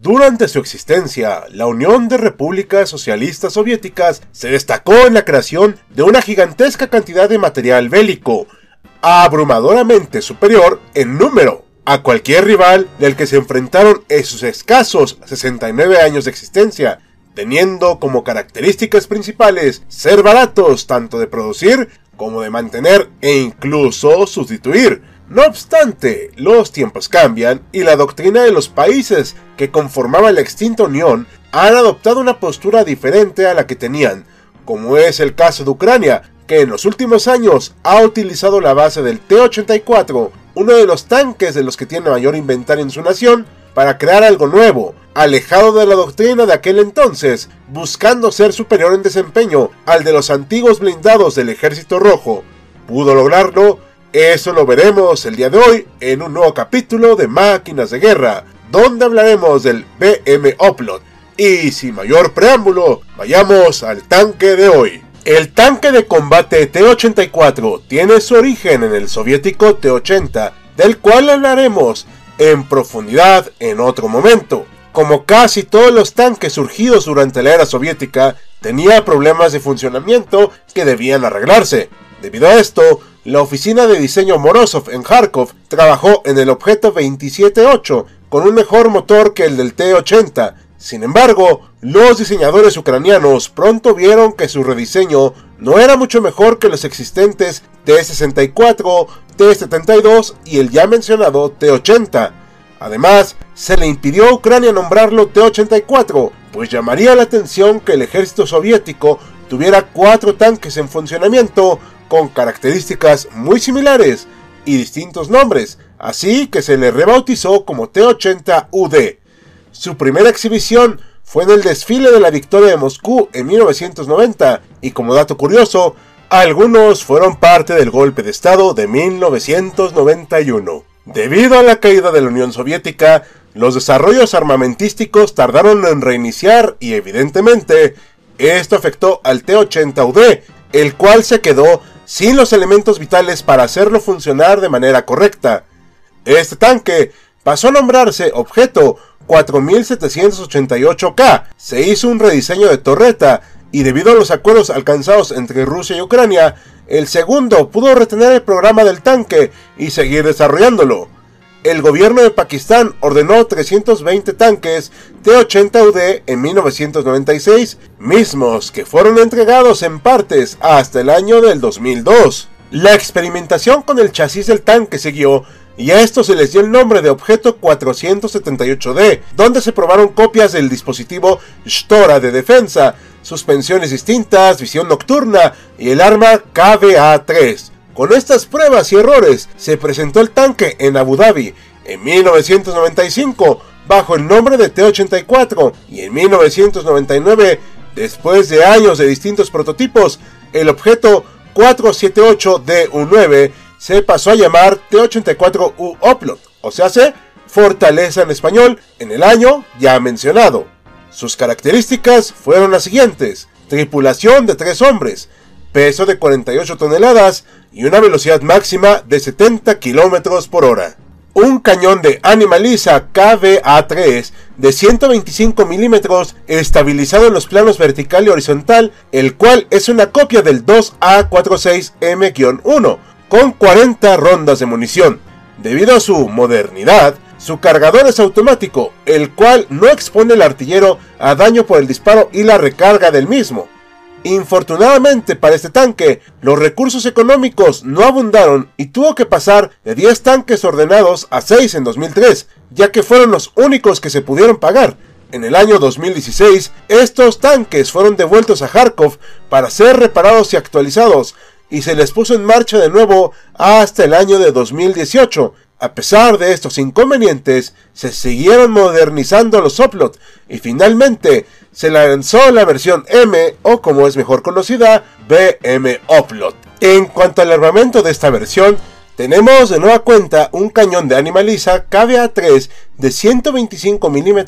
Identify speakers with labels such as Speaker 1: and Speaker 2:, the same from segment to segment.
Speaker 1: Durante su existencia, la Unión de Repúblicas Socialistas Soviéticas se destacó en la creación de una gigantesca cantidad de material bélico, abrumadoramente superior en número a cualquier rival del que se enfrentaron en sus escasos 69 años de existencia, teniendo como características principales ser baratos tanto de producir como de mantener e incluso sustituir no obstante, los tiempos cambian y la doctrina de los países que conformaban la extinta Unión han adoptado una postura diferente a la que tenían, como es el caso de Ucrania, que en los últimos años ha utilizado la base del T-84, uno de los tanques de los que tiene mayor inventario en su nación, para crear algo nuevo, alejado de la doctrina de aquel entonces, buscando ser superior en desempeño al de los antiguos blindados del Ejército Rojo. Pudo lograrlo eso lo veremos el día de hoy en un nuevo capítulo de Máquinas de Guerra, donde hablaremos del BM Upload. Y sin mayor preámbulo, vayamos al tanque de hoy. El tanque de combate T-84 tiene su origen en el soviético T-80, del cual hablaremos en profundidad en otro momento. Como casi todos los tanques surgidos durante la era soviética, tenía problemas de funcionamiento que debían arreglarse. Debido a esto, la oficina de diseño Morozov en Kharkov trabajó en el objeto 278 con un mejor motor que el del T-80. Sin embargo, los diseñadores ucranianos pronto vieron que su rediseño no era mucho mejor que los existentes T-64, T-72 y el ya mencionado T-80. Además, se le impidió a Ucrania nombrarlo T-84, pues llamaría la atención que el ejército soviético tuviera cuatro tanques en funcionamiento con características muy similares y distintos nombres, así que se le rebautizó como T-80UD. Su primera exhibición fue en el desfile de la Victoria de Moscú en 1990 y como dato curioso, algunos fueron parte del golpe de Estado de 1991. Debido a la caída de la Unión Soviética, los desarrollos armamentísticos tardaron en reiniciar y evidentemente esto afectó al T-80UD, el cual se quedó sin los elementos vitales para hacerlo funcionar de manera correcta. Este tanque pasó a nombrarse objeto 4788K, se hizo un rediseño de torreta y debido a los acuerdos alcanzados entre Rusia y Ucrania, el segundo pudo retener el programa del tanque y seguir desarrollándolo el gobierno de Pakistán ordenó 320 tanques T-80UD en 1996, mismos que fueron entregados en partes hasta el año del 2002. La experimentación con el chasis del tanque siguió y a esto se les dio el nombre de objeto 478D, donde se probaron copias del dispositivo Stora de defensa, suspensiones distintas, visión nocturna y el arma KVA-3. Con estas pruebas y errores se presentó el tanque en Abu Dhabi en 1995 bajo el nombre de T-84 y en 1999, después de años de distintos prototipos, el objeto 478D-U9 se pasó a llamar T-84U Upload, o sea, se Fortaleza en español, en el año ya mencionado. Sus características fueron las siguientes: tripulación de tres hombres, peso de 48 toneladas y una velocidad máxima de 70 km por hora. Un cañón de Animalisa KVA3 de 125 milímetros estabilizado en los planos vertical y horizontal, el cual es una copia del 2A46M-1, con 40 rondas de munición. Debido a su modernidad, su cargador es automático, el cual no expone al artillero a daño por el disparo y la recarga del mismo. Infortunadamente para este tanque, los recursos económicos no abundaron y tuvo que pasar de 10 tanques ordenados a 6 en 2003, ya que fueron los únicos que se pudieron pagar. En el año 2016, estos tanques fueron devueltos a Kharkov para ser reparados y actualizados, y se les puso en marcha de nuevo hasta el año de 2018. A pesar de estos inconvenientes, se siguieron modernizando los Oplot y finalmente se lanzó la versión M o como es mejor conocida, BM Oplot. En cuanto al armamento de esta versión, tenemos de nueva cuenta un cañón de Animaliza KBA-3 de 125 mm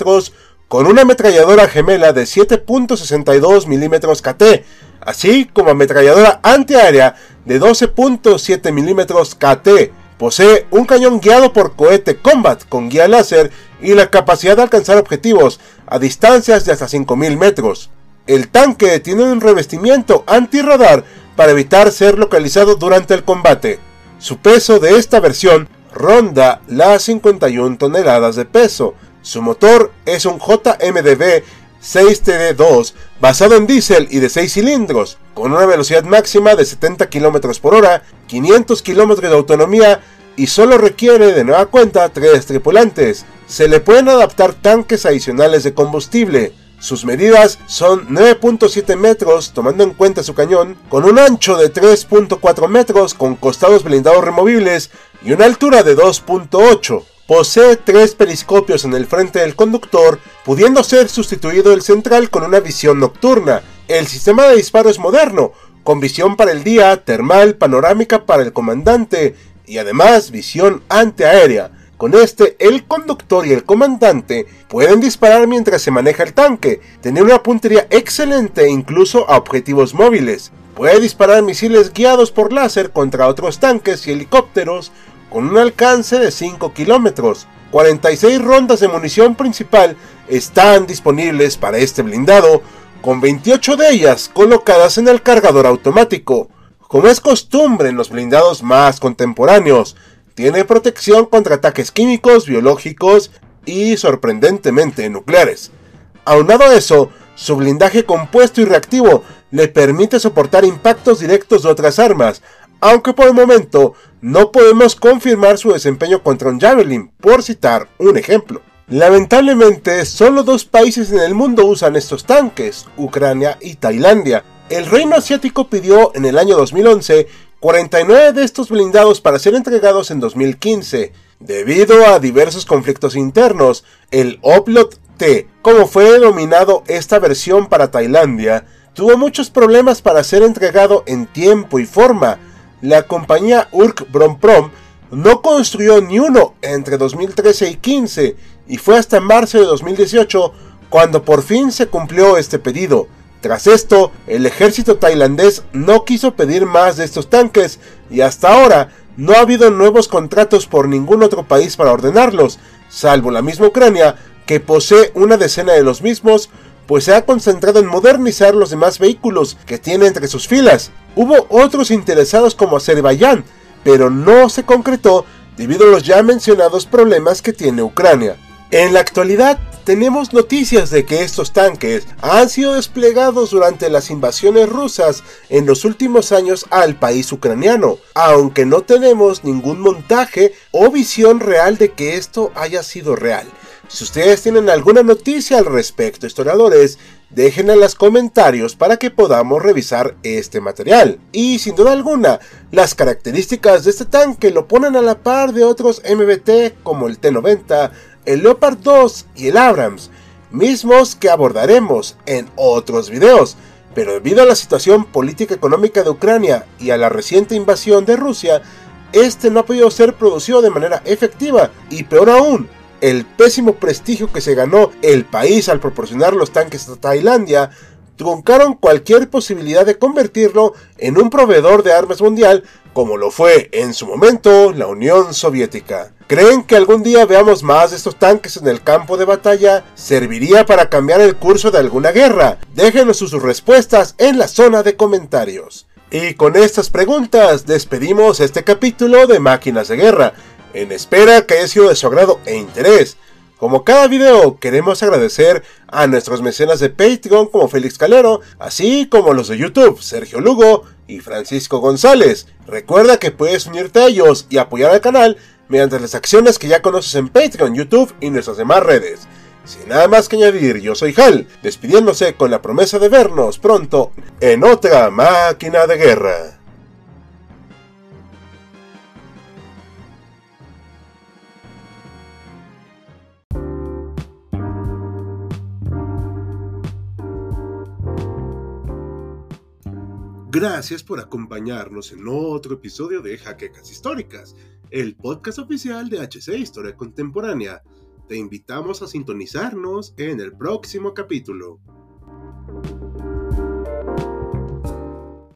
Speaker 1: con una ametralladora gemela de 7.62 mm KT, así como ametralladora antiaérea de 12.7 mm KT. Posee un cañón guiado por cohete Combat con guía láser y la capacidad de alcanzar objetivos a distancias de hasta 5000 metros. El tanque tiene un revestimiento antirradar para evitar ser localizado durante el combate. Su peso de esta versión ronda las 51 toneladas de peso. Su motor es un JMDB 6TD2 basado en diésel y de 6 cilindros, con una velocidad máxima de 70 km por hora, 500 km de autonomía y solo requiere de nueva cuenta 3 tripulantes. Se le pueden adaptar tanques adicionales de combustible. Sus medidas son 9.7 metros tomando en cuenta su cañón, con un ancho de 3.4 metros con costados blindados removibles y una altura de 2.8. Posee tres periscopios en el frente del conductor, pudiendo ser sustituido el central con una visión nocturna. El sistema de disparo es moderno, con visión para el día, termal, panorámica para el comandante y además visión antiaérea. Con este, el conductor y el comandante pueden disparar mientras se maneja el tanque, tener una puntería excelente incluso a objetivos móviles. Puede disparar misiles guiados por láser contra otros tanques y helicópteros con un alcance de 5 kilómetros. 46 rondas de munición principal están disponibles para este blindado, con 28 de ellas colocadas en el cargador automático. Como es costumbre en los blindados más contemporáneos, tiene protección contra ataques químicos, biológicos y sorprendentemente nucleares. Aunado a eso, su blindaje compuesto y reactivo le permite soportar impactos directos de otras armas, aunque por el momento no podemos confirmar su desempeño contra un Javelin, por citar un ejemplo. Lamentablemente, solo dos países en el mundo usan estos tanques, Ucrania y Tailandia. El reino asiático pidió en el año 2011 49 de estos blindados para ser entregados en 2015. Debido a diversos conflictos internos, el Oplot T, como fue denominado esta versión para Tailandia, tuvo muchos problemas para ser entregado en tiempo y forma, la compañía Urk Bromprom no construyó ni uno entre 2013 y 15 y fue hasta marzo de 2018 cuando por fin se cumplió este pedido. Tras esto, el ejército tailandés no quiso pedir más de estos tanques y hasta ahora no ha habido nuevos contratos por ningún otro país para ordenarlos, salvo la misma Ucrania, que posee una decena de los mismos, pues se ha concentrado en modernizar los demás vehículos que tiene entre sus filas. Hubo otros interesados como Azerbaiyán, pero no se concretó debido a los ya mencionados problemas que tiene Ucrania. En la actualidad tenemos noticias de que estos tanques han sido desplegados durante las invasiones rusas en los últimos años al país ucraniano, aunque no tenemos ningún montaje o visión real de que esto haya sido real. Si ustedes tienen alguna noticia al respecto, historiadores, Dejen en los comentarios para que podamos revisar este material. Y sin duda alguna, las características de este tanque lo ponen a la par de otros MBT como el T-90, el Leopard 2 y el Abrams, mismos que abordaremos en otros videos. Pero debido a la situación política económica de Ucrania y a la reciente invasión de Rusia, este no ha podido ser producido de manera efectiva y peor aún, el pésimo prestigio que se ganó el país al proporcionar los tanques a Tailandia, truncaron cualquier posibilidad de convertirlo en un proveedor de armas mundial como lo fue en su momento la Unión Soviética. ¿Creen que algún día veamos más de estos tanques en el campo de batalla? ¿Serviría para cambiar el curso de alguna guerra? Déjenos sus respuestas en la zona de comentarios. Y con estas preguntas despedimos este capítulo de Máquinas de Guerra, en espera que haya sido de su agrado e interés. Como cada video, queremos agradecer a nuestros mecenas de Patreon como Félix Calero, así como los de YouTube, Sergio Lugo y Francisco González. Recuerda que puedes unirte a ellos y apoyar al canal mediante las acciones que ya conoces en Patreon, YouTube y nuestras demás redes. Sin nada más que añadir, yo soy Hal, despidiéndose con la promesa de vernos pronto en otra máquina de guerra. Gracias por acompañarnos en otro episodio de Jaquecas Históricas, el podcast oficial de HC Historia Contemporánea. Te invitamos a sintonizarnos en el próximo capítulo.